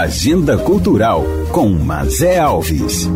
Agenda Cultural com Mazé Alves.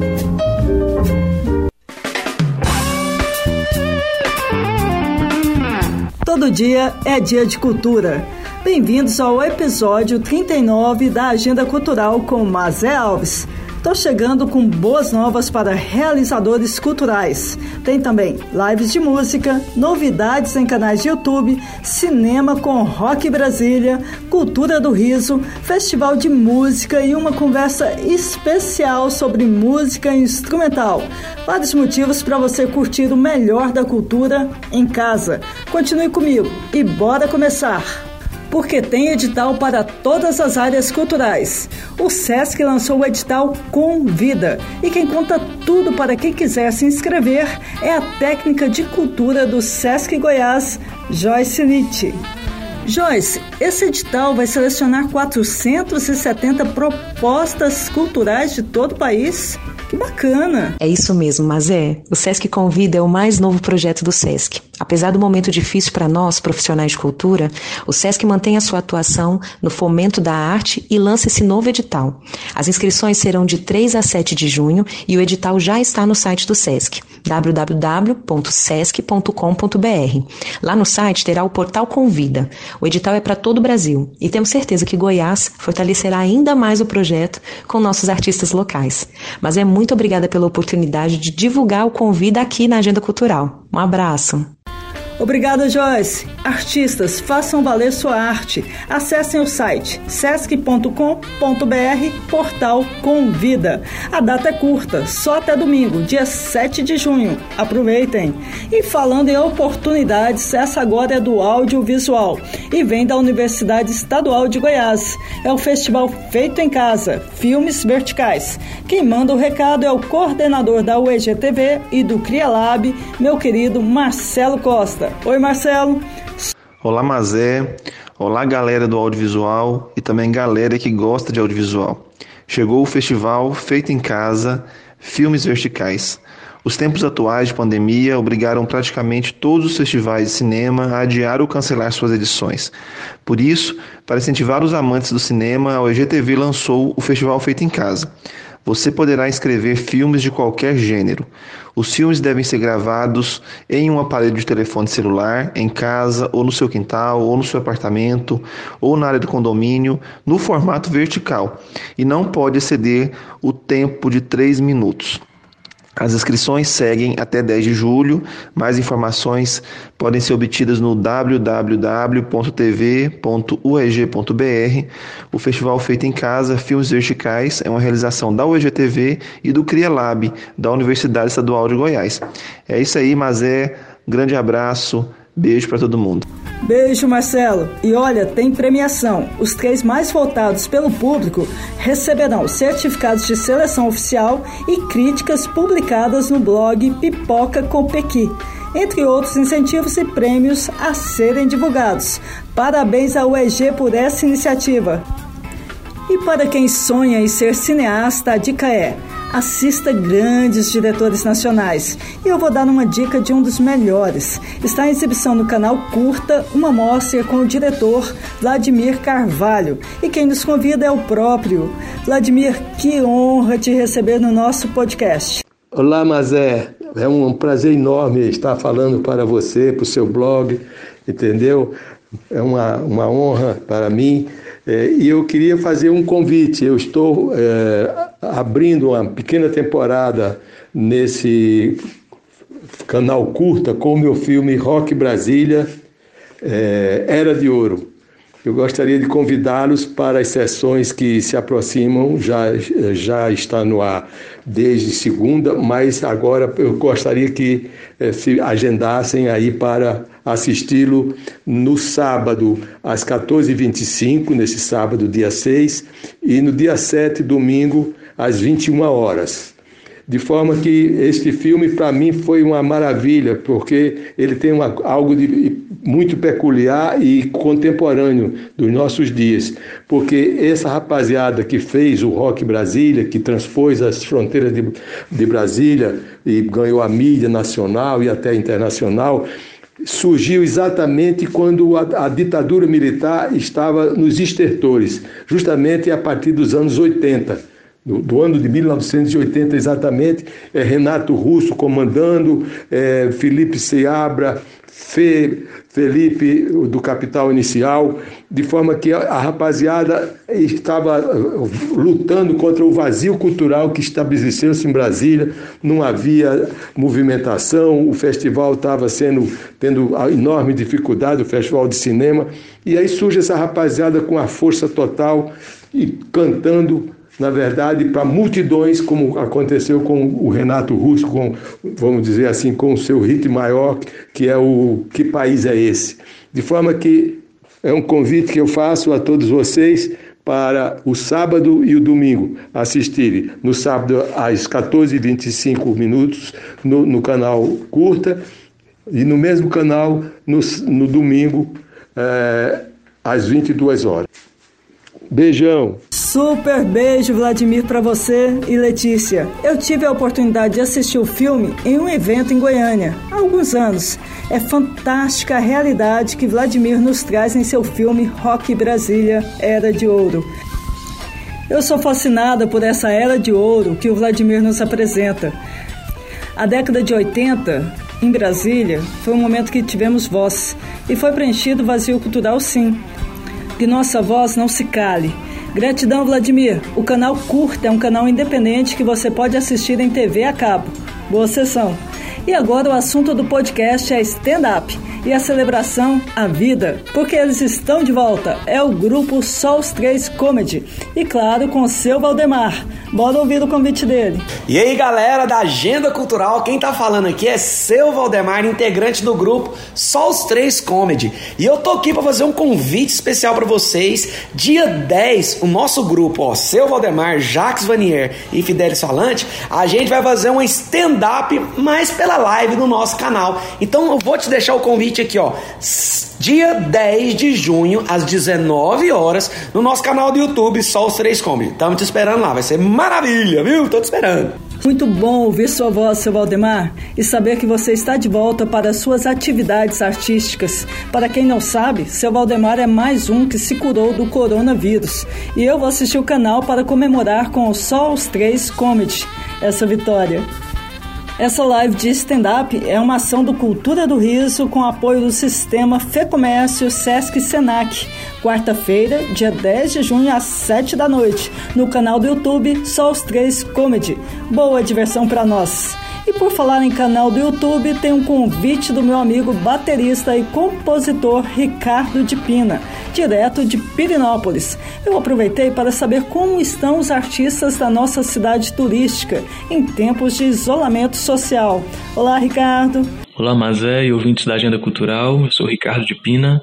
Todo dia é dia de cultura. Bem-vindos ao episódio 39 da Agenda Cultural com Mazé Alves. Estou chegando com boas novas para realizadores culturais. Tem também lives de música, novidades em canais de YouTube, cinema com Rock Brasília, Cultura do Riso, festival de música e uma conversa especial sobre música instrumental. Vários motivos para você curtir o melhor da cultura em casa. Continue comigo e bora começar! Porque tem edital para todas as áreas culturais. O SESC lançou o edital Convida e quem conta tudo para quem quiser se inscrever é a técnica de cultura do SESC Goiás, Joyce Nietzsche. Joyce, esse edital vai selecionar 470 propostas culturais de todo o país. Que bacana! É isso mesmo, mas é. O Sesc Convida é o mais novo projeto do Sesc. Apesar do momento difícil para nós, profissionais de cultura, o SESC mantém a sua atuação no fomento da arte e lança esse novo edital. As inscrições serão de 3 a 7 de junho e o edital já está no site do SESC, www.sesc.com.br. Lá no site terá o portal Convida. O edital é para todo o Brasil e temos certeza que Goiás fortalecerá ainda mais o projeto com nossos artistas locais. Mas é muito obrigada pela oportunidade de divulgar o Convida aqui na Agenda Cultural. Um abraço! Obrigada, Joyce. Artistas, façam valer sua arte. Acessem o site sesc.com.br, portal Convida. A data é curta, só até domingo, dia 7 de junho. Aproveitem. E falando em oportunidades, essa agora é do audiovisual e vem da Universidade Estadual de Goiás. É o festival Feito em Casa, Filmes Verticais. Quem manda o recado é o coordenador da UEGTV e do CriaLab, meu querido Marcelo Costa. Oi, Marcelo. Olá, Mazé. Olá, galera do audiovisual e também galera que gosta de audiovisual. Chegou o festival Feito em Casa, Filmes Verticais. Os tempos atuais de pandemia obrigaram praticamente todos os festivais de cinema a adiar ou cancelar suas edições. Por isso, para incentivar os amantes do cinema, a EGTV lançou o Festival Feito em Casa. Você poderá inscrever filmes de qualquer gênero. Os filmes devem ser gravados em um aparelho de telefone celular, em casa, ou no seu quintal, ou no seu apartamento, ou na área do condomínio, no formato vertical, e não pode exceder o tempo de 3 minutos. As inscrições seguem até 10 de julho. Mais informações podem ser obtidas no www.tv.ueg.br. O Festival Feito em Casa Filmes Verticais é uma realização da UEG-TV e do CriaLab, da Universidade Estadual de Goiás. É isso aí, mas é grande abraço, beijo para todo mundo. Beijo, Marcelo. E olha, tem premiação. Os três mais votados pelo público receberão certificados de seleção oficial e críticas publicadas no blog Pipoca com Pequi, entre outros incentivos e prêmios a serem divulgados. Parabéns ao UEG por essa iniciativa. E para quem sonha em ser cineasta, a dica é assista grandes diretores nacionais. E eu vou dar uma dica de um dos melhores. Está em exibição no canal Curta uma mostra com o diretor Vladimir Carvalho. E quem nos convida é o próprio. Vladimir, que honra te receber no nosso podcast. Olá, Mazé. É um prazer enorme estar falando para você, para o seu blog, entendeu? É uma, uma honra para mim é, e eu queria fazer um convite. Eu estou é, abrindo uma pequena temporada nesse canal curta com o meu filme Rock Brasília, é, Era de Ouro. Eu gostaria de convidá-los para as sessões que se aproximam, já, já está no ar desde segunda, mas agora eu gostaria que eh, se agendassem aí para assisti-lo no sábado, às 14h25, nesse sábado, dia 6, e no dia 7, domingo, às 21 horas. De forma que este filme para mim foi uma maravilha, porque ele tem uma, algo de muito peculiar e contemporâneo dos nossos dias, porque essa rapaziada que fez o Rock Brasília, que transpôs as fronteiras de, de Brasília e ganhou a mídia nacional e até internacional, surgiu exatamente quando a, a, ditadura militar estava nos estertores, justamente a partir dos anos 80. Do, do ano de 1980 exatamente, é Renato Russo comandando, é, Felipe Seabra, Fe, Felipe do Capital Inicial, de forma que a, rapaziada estava uh, lutando contra o vazio cultural que estabeleceu-se em Brasília, não havia movimentação, o festival estava sendo tendo enorme dificuldade, o festival de cinema, e aí surge essa rapaziada com a força total e cantando na verdade, para multidões, como aconteceu com o Renato Russo, com, vamos dizer assim, com o seu hit maior, que é o Que País é Esse? De forma que é um convite que eu faço a todos vocês para o sábado e o domingo assistirem. No sábado, às 14h25 minutos, no, no canal Curta, e no mesmo canal, no, no domingo, é, às 22 horas. Beijão. Super beijo, Vladimir, para você e Letícia. Eu tive a oportunidade de assistir o filme em um evento em Goiânia há alguns anos. É fantástica a realidade que Vladimir nos traz em seu filme Rock Brasília Era de Ouro. Eu sou fascinada por essa era de ouro que o Vladimir nos apresenta. A década de 80, em Brasília, foi um momento que tivemos voz e foi preenchido vazio cultural, sim que nossa voz não se cale. Gratidão, Vladimir. O canal Curta é um canal independente que você pode assistir em TV a cabo. Boa sessão. E agora o assunto do podcast é stand-up e a celebração a vida, porque eles estão de volta. É o grupo Só os Três Comedy. E claro, com o seu Valdemar. Bora ouvir o convite dele. E aí, galera da Agenda Cultural, quem tá falando aqui é seu Valdemar, integrante do grupo Só os Três Comedy. E eu tô aqui para fazer um convite especial para vocês. Dia 10, o nosso grupo, ó, seu Valdemar, Jacques Vanier e Fidelis Falante, a gente vai fazer um stand-up mais pela live no nosso canal. Então eu vou te deixar o convite aqui, ó. Dia 10 de junho, às 19 horas, no nosso canal do YouTube, Só os Três Comedy. Estamos te esperando lá, vai ser maravilha, viu? Tô te esperando. Muito bom ouvir sua voz, seu Valdemar, e saber que você está de volta para suas atividades artísticas. Para quem não sabe, seu Valdemar é mais um que se curou do coronavírus. E eu vou assistir o canal para comemorar com o Só os Três Comedy essa vitória. Essa live de stand-up é uma ação do Cultura do Riso com apoio do sistema Fê Comércio Sesc Senac. Quarta-feira, dia 10 de junho, às 7 da noite, no canal do YouTube Só os Três Comedy. Boa diversão para nós! E por falar em canal do YouTube, tem um convite do meu amigo baterista e compositor Ricardo de Pina, direto de Pirinópolis. Eu aproveitei para saber como estão os artistas da nossa cidade turística em tempos de isolamento social. Olá, Ricardo. Olá, Mazé e ouvintes da Agenda Cultural. Eu sou Ricardo de Pina,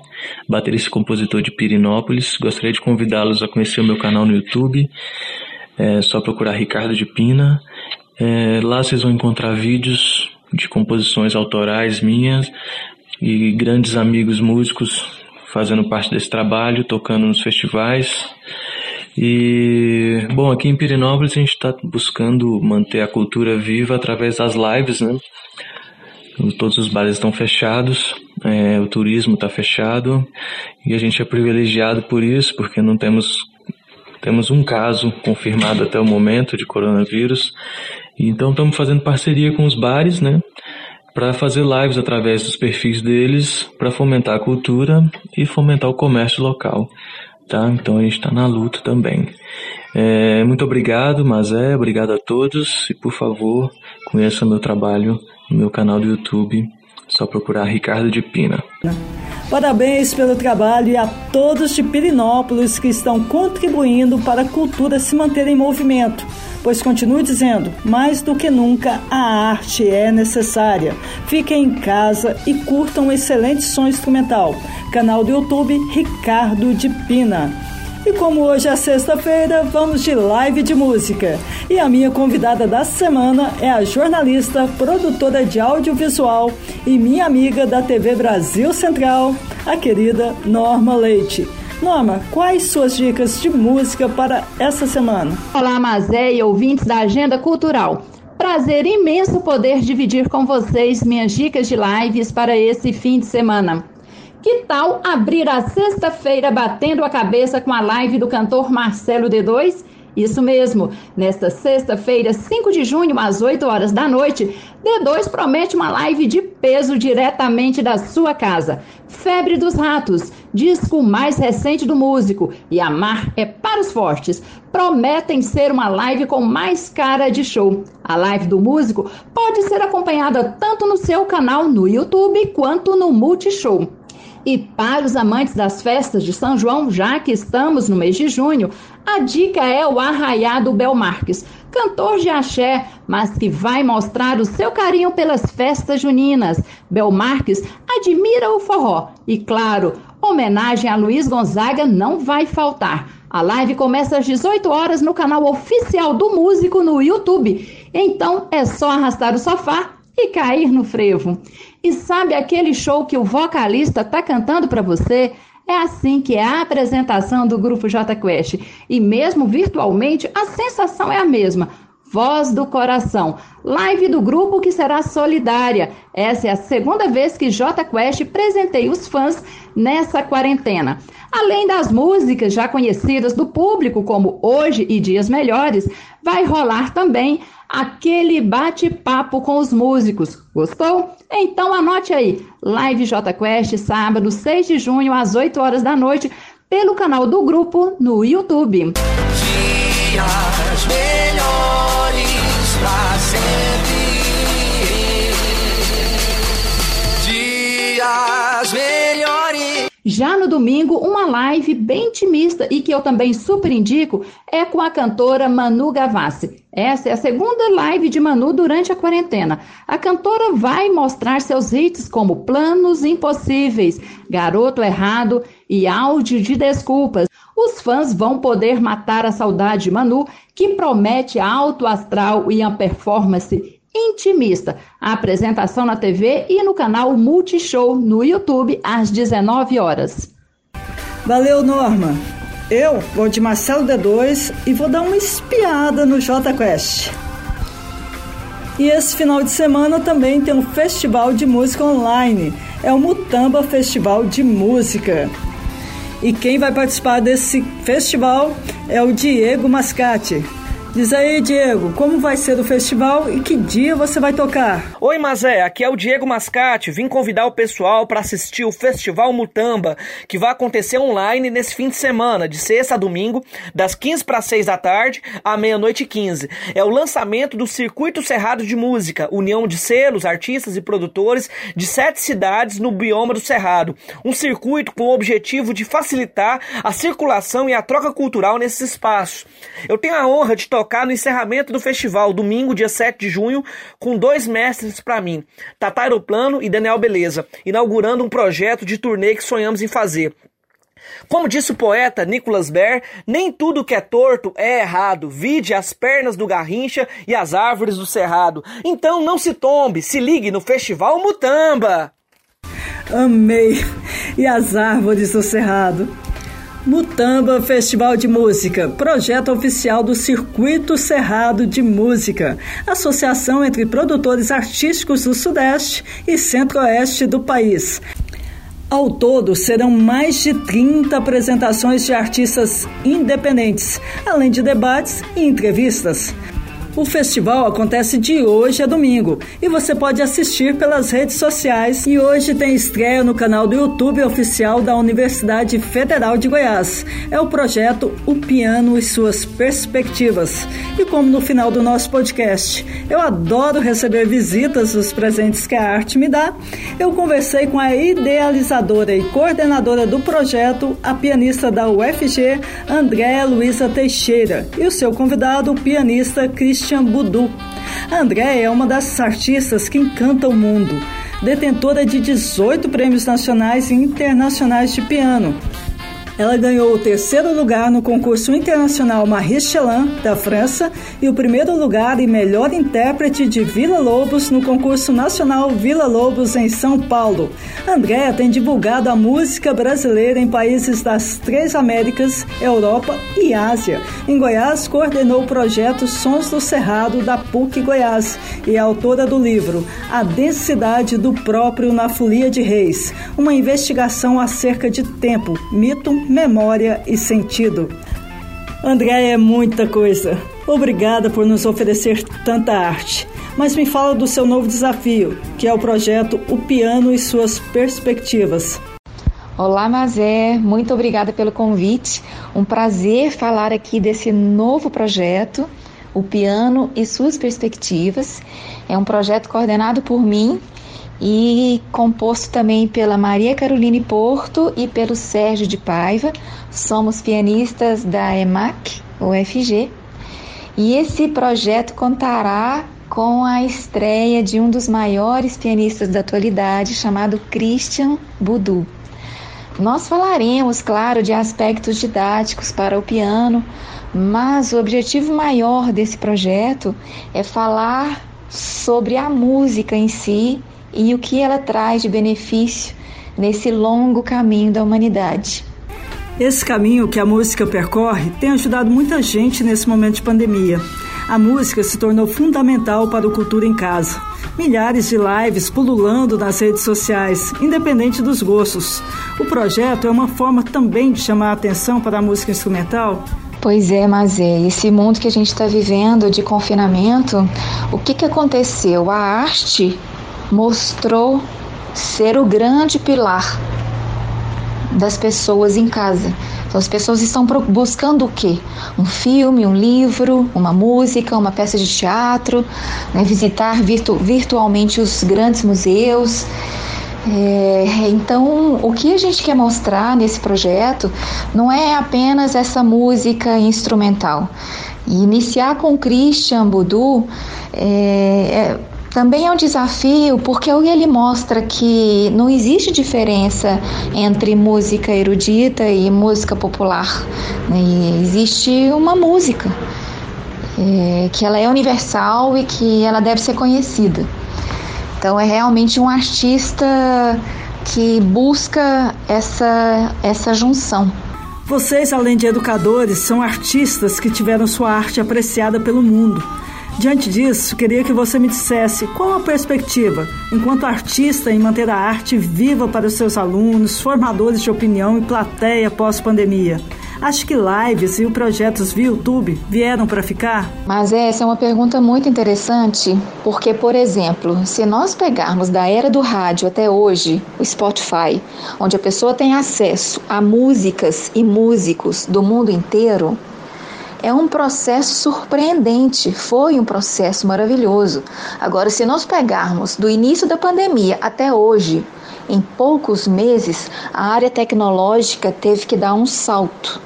baterista e compositor de Pirinópolis. Gostaria de convidá-los a conhecer o meu canal no YouTube. É só procurar Ricardo de Pina é, lá vocês vão encontrar vídeos de composições autorais minhas e grandes amigos músicos fazendo parte desse trabalho, tocando nos festivais. E, bom, aqui em Pirinópolis a gente está buscando manter a cultura viva através das lives, né? Todos os bares estão fechados, é, o turismo está fechado e a gente é privilegiado por isso, porque não temos temos um caso confirmado até o momento de coronavírus então estamos fazendo parceria com os bares, né? Para fazer lives através dos perfis deles, para fomentar a cultura e fomentar o comércio local. Tá? Então a gente está na luta também. É, muito obrigado, Mazé, obrigado a todos e por favor conheça meu trabalho no meu canal do YouTube. Só procurar Ricardo de Pina. Parabéns pelo trabalho e a todos de Pirinópolis que estão contribuindo para a cultura se manter em movimento pois continue dizendo: mais do que nunca a arte é necessária. Fiquem em casa e curtam um excelente som instrumental. Canal do YouTube Ricardo de Pina. E como hoje é sexta-feira, vamos de live de música. E a minha convidada da semana é a jornalista, produtora de audiovisual e minha amiga da TV Brasil Central, a querida Norma Leite. Norma, quais suas dicas de música para essa semana? Olá, Mazé e ouvintes da Agenda Cultural. prazer imenso poder dividir com vocês minhas dicas de lives para esse fim de semana. Que tal abrir a sexta-feira batendo a cabeça com a live do cantor Marcelo D2? Isso mesmo, nesta sexta-feira, 5 de junho, às 8 horas da noite, D2 promete uma live de peso diretamente da sua casa. Febre dos Ratos, disco mais recente do músico, e Amar é para os fortes, prometem ser uma live com mais cara de show. A live do músico pode ser acompanhada tanto no seu canal no YouTube quanto no Multishow. E para os amantes das festas de São João, já que estamos no mês de junho, a dica é o Arraiado Bel Marques, cantor de axé, mas que vai mostrar o seu carinho pelas festas juninas. Bel Marques admira o forró e, claro, homenagem a Luiz Gonzaga não vai faltar. A live começa às 18 horas no canal oficial do músico no YouTube. Então é só arrastar o sofá e cair no frevo. E sabe aquele show que o vocalista tá cantando para você? É assim que é a apresentação do grupo J Quest. E mesmo virtualmente, a sensação é a mesma. Voz do Coração, live do grupo que será solidária. Essa é a segunda vez que J Quest presenteia os fãs nessa quarentena. Além das músicas já conhecidas do público, como Hoje e Dias Melhores, vai rolar também aquele bate-papo com os músicos. Gostou? Então anote aí, Live J Quest, sábado 6 de junho, às 8 horas da noite, pelo canal do grupo no YouTube. Dias Já no domingo, uma live bem intimista e que eu também super indico é com a cantora Manu Gavassi. Essa é a segunda live de Manu durante a quarentena. A cantora vai mostrar seus hits como Planos Impossíveis, Garoto Errado e Áudio de Desculpas. Os fãs vão poder matar a saudade de Manu, que promete alto astral e uma performance intimista. A apresentação na TV e no canal Multishow no YouTube às 19 horas. Valeu, Norma. Eu vou de Marcelo D2 e vou dar uma espiada no J Quest. E esse final de semana também tem um festival de música online. É o Mutamba Festival de Música. E quem vai participar desse festival é o Diego Mascate. Diz aí, Diego, como vai ser o festival e que dia você vai tocar? Oi, Mazé, aqui é o Diego Mascate. Vim convidar o pessoal para assistir o Festival Mutamba, que vai acontecer online nesse fim de semana, de sexta a domingo, das 15 para 6 da tarde à meia-noite e 15. É o lançamento do Circuito Cerrado de Música, união de selos, artistas e produtores de sete cidades no bioma do Cerrado. Um circuito com o objetivo de facilitar a circulação e a troca cultural nesses espaços. Eu tenho a honra de tocar tocar no encerramento do festival, domingo, dia 7 de junho, com dois mestres para mim, Tata Aeroplano e Daniel Beleza, inaugurando um projeto de turnê que sonhamos em fazer. Como disse o poeta Nicholas Baer, nem tudo que é torto é errado. Vide as pernas do Garrincha e as árvores do Cerrado. Então não se tombe, se ligue no Festival Mutamba. Amei! E as árvores do Cerrado. Mutamba Festival de Música, projeto oficial do Circuito Cerrado de Música, associação entre produtores artísticos do Sudeste e Centro-Oeste do país. Ao todo, serão mais de 30 apresentações de artistas independentes, além de debates e entrevistas. O festival acontece de hoje a domingo e você pode assistir pelas redes sociais. E hoje tem estreia no canal do YouTube oficial da Universidade Federal de Goiás. É o projeto O Piano e Suas Perspectivas. E como no final do nosso podcast, eu adoro receber visitas dos presentes que a arte me dá, eu conversei com a idealizadora e coordenadora do projeto, a pianista da UFG, Andréa Luiza Teixeira, e o seu convidado, o pianista Cristian Christian Budu. A Andréia é uma das artistas que encanta o mundo, detentora de 18 prêmios nacionais e internacionais de piano. Ela ganhou o terceiro lugar no concurso internacional Marie Chelan, da França, e o primeiro lugar e melhor intérprete de Vila Lobos no concurso nacional Vila Lobos em São Paulo. Andréa tem divulgado a música brasileira em países das três Américas, Europa e Ásia. Em Goiás, coordenou o projeto Sons do Cerrado da PUC Goiás e é autora do livro A Densidade do Próprio na Folia de Reis, uma investigação acerca de tempo, mito, memória e sentido. André é muita coisa. Obrigada por nos oferecer tanta arte. Mas me fala do seu novo desafio, que é o projeto O Piano e Suas Perspectivas. Olá, Mazé, muito obrigada pelo convite. Um prazer falar aqui desse novo projeto, O Piano e Suas Perspectivas. É um projeto coordenado por mim e composto também pela Maria Caroline Porto e pelo Sérgio de Paiva. Somos pianistas da EMAC, UFG. E esse projeto contará com a estreia de um dos maiores pianistas da atualidade, chamado Christian Budu. Nós falaremos, claro, de aspectos didáticos para o piano, mas o objetivo maior desse projeto é falar sobre a música em si e o que ela traz de benefício nesse longo caminho da humanidade. Esse caminho que a música percorre tem ajudado muita gente nesse momento de pandemia. A música se tornou fundamental para o Cultura em Casa. Milhares de lives pululando nas redes sociais, independente dos gostos. O projeto é uma forma também de chamar a atenção para a música instrumental Pois é, mas é, esse mundo que a gente está vivendo de confinamento, o que, que aconteceu? A arte mostrou ser o grande pilar das pessoas em casa. Então, as pessoas estão buscando o quê? Um filme, um livro, uma música, uma peça de teatro, né? visitar virtu virtualmente os grandes museus. É, então, o que a gente quer mostrar nesse projeto não é apenas essa música instrumental. E iniciar com Christian Budu é, é também é um desafio porque ele mostra que não existe diferença entre música erudita e música popular. E existe uma música é, que ela é universal e que ela deve ser conhecida. Então é realmente um artista que busca essa, essa junção. Vocês, além de educadores, são artistas que tiveram sua arte apreciada pelo mundo. Diante disso, queria que você me dissesse qual a perspectiva, enquanto artista, em manter a arte viva para os seus alunos, formadores de opinião e plateia pós-pandemia. Acho que lives e projetos via YouTube vieram para ficar? Mas essa é uma pergunta muito interessante, porque, por exemplo, se nós pegarmos da era do rádio até hoje, o Spotify, onde a pessoa tem acesso a músicas e músicos do mundo inteiro, é um processo surpreendente, foi um processo maravilhoso. Agora, se nós pegarmos do início da pandemia até hoje, em poucos meses, a área tecnológica teve que dar um salto.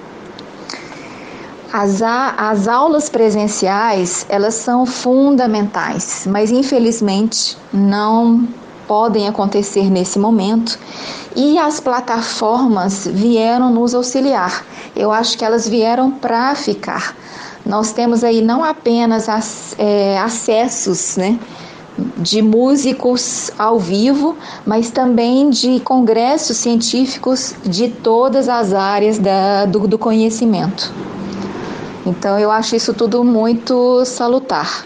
As, as aulas presenciais, elas são fundamentais, mas infelizmente não podem acontecer nesse momento e as plataformas vieram nos auxiliar. Eu acho que elas vieram para ficar. Nós temos aí não apenas as, é, acessos, né? de músicos ao vivo, mas também de congressos científicos de todas as áreas da, do, do conhecimento. Então eu acho isso tudo muito salutar.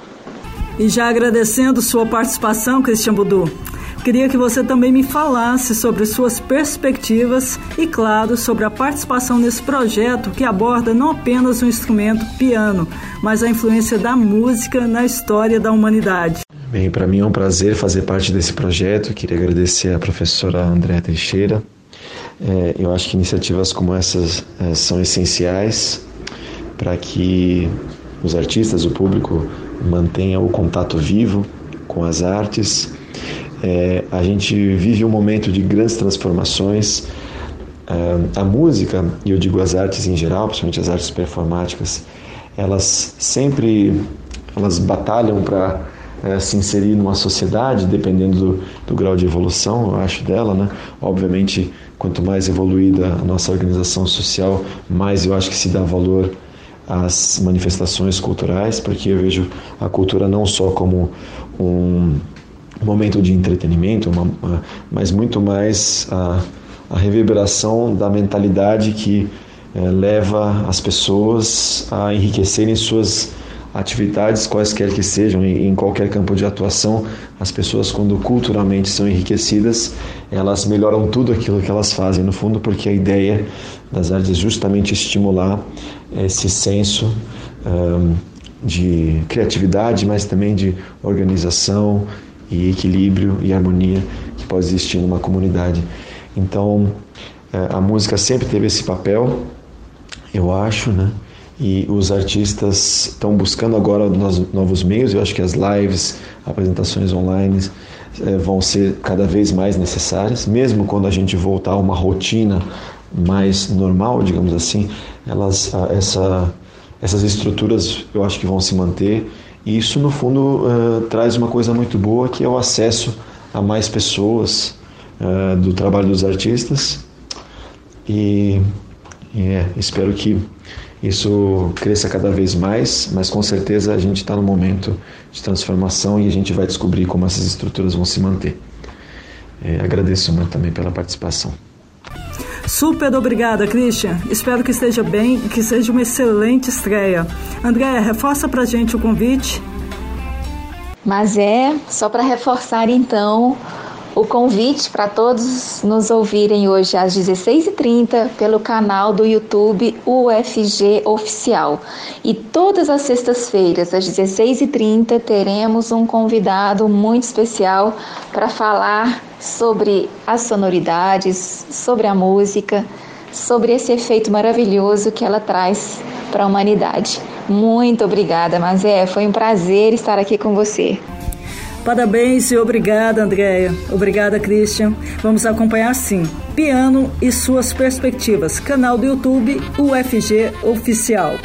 E já agradecendo sua participação, Cristian Budu, Queria que você também me falasse sobre suas perspectivas e, claro, sobre a participação nesse projeto que aborda não apenas o instrumento piano, mas a influência da música na história da humanidade. Bem, para mim é um prazer fazer parte desse projeto. Queria agradecer à professora Andréa Teixeira. É, eu acho que iniciativas como essas é, são essenciais para que os artistas, o público, mantenham o contato vivo com as artes é, a gente vive um momento de grandes transformações. É, a música, e eu digo as artes em geral, principalmente as artes performáticas, elas sempre elas batalham para é, se inserir numa sociedade, dependendo do, do, grau de evolução, eu acho, dela, né? Obviamente quanto mais evoluída a nossa organização social, mais eu acho que se dá valor às manifestações culturais, porque eu vejo a cultura não só como um momento de entretenimento, uma, uma, mas muito mais a, a reverberação da mentalidade que é, leva as pessoas a enriquecerem suas atividades, quaisquer que sejam, em qualquer campo de atuação, as pessoas, quando culturalmente são enriquecidas, elas melhoram tudo aquilo que elas fazem, no fundo, porque a ideia das artes é justamente estimular esse senso um, de criatividade, mas também de organização e equilíbrio e harmonia que pode existir numa comunidade. Então, eh, a música sempre teve esse papel, eu acho, né? e os artistas estão buscando agora novos meios. Eu acho que as lives, apresentações online é, vão ser cada vez mais necessárias, mesmo quando a gente voltar a uma rotina mais normal, digamos assim, elas, essa, essas estruturas eu acho que vão se manter. E isso, no fundo, uh, traz uma coisa muito boa, que é o acesso a mais pessoas uh, do trabalho dos artistas. E, é, espero que isso cresça cada vez mais, mas com certeza a gente está no momento de transformação e a gente vai descobrir como essas estruturas vão se manter. É, agradeço muito também pela participação. Super obrigada, Christian. Espero que esteja bem e que seja uma excelente estreia. Andréia, reforça pra gente o convite. Mas é, só para reforçar então, o convite para todos nos ouvirem hoje às 16h30 pelo canal do YouTube UFG Oficial. E todas as sextas-feiras, às 16h30, teremos um convidado muito especial para falar sobre as sonoridades, sobre a música, sobre esse efeito maravilhoso que ela traz para a humanidade. Muito obrigada, Mazé. Foi um prazer estar aqui com você. Parabéns e obrigada, Andréia. Obrigada, Christian. Vamos acompanhar sim. Piano e suas perspectivas. Canal do YouTube UFG Oficial.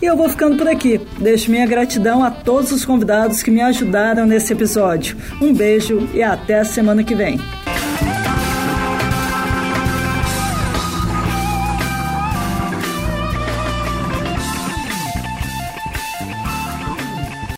E eu vou ficando por aqui. Deixo minha gratidão a todos os convidados que me ajudaram nesse episódio. Um beijo e até a semana que vem.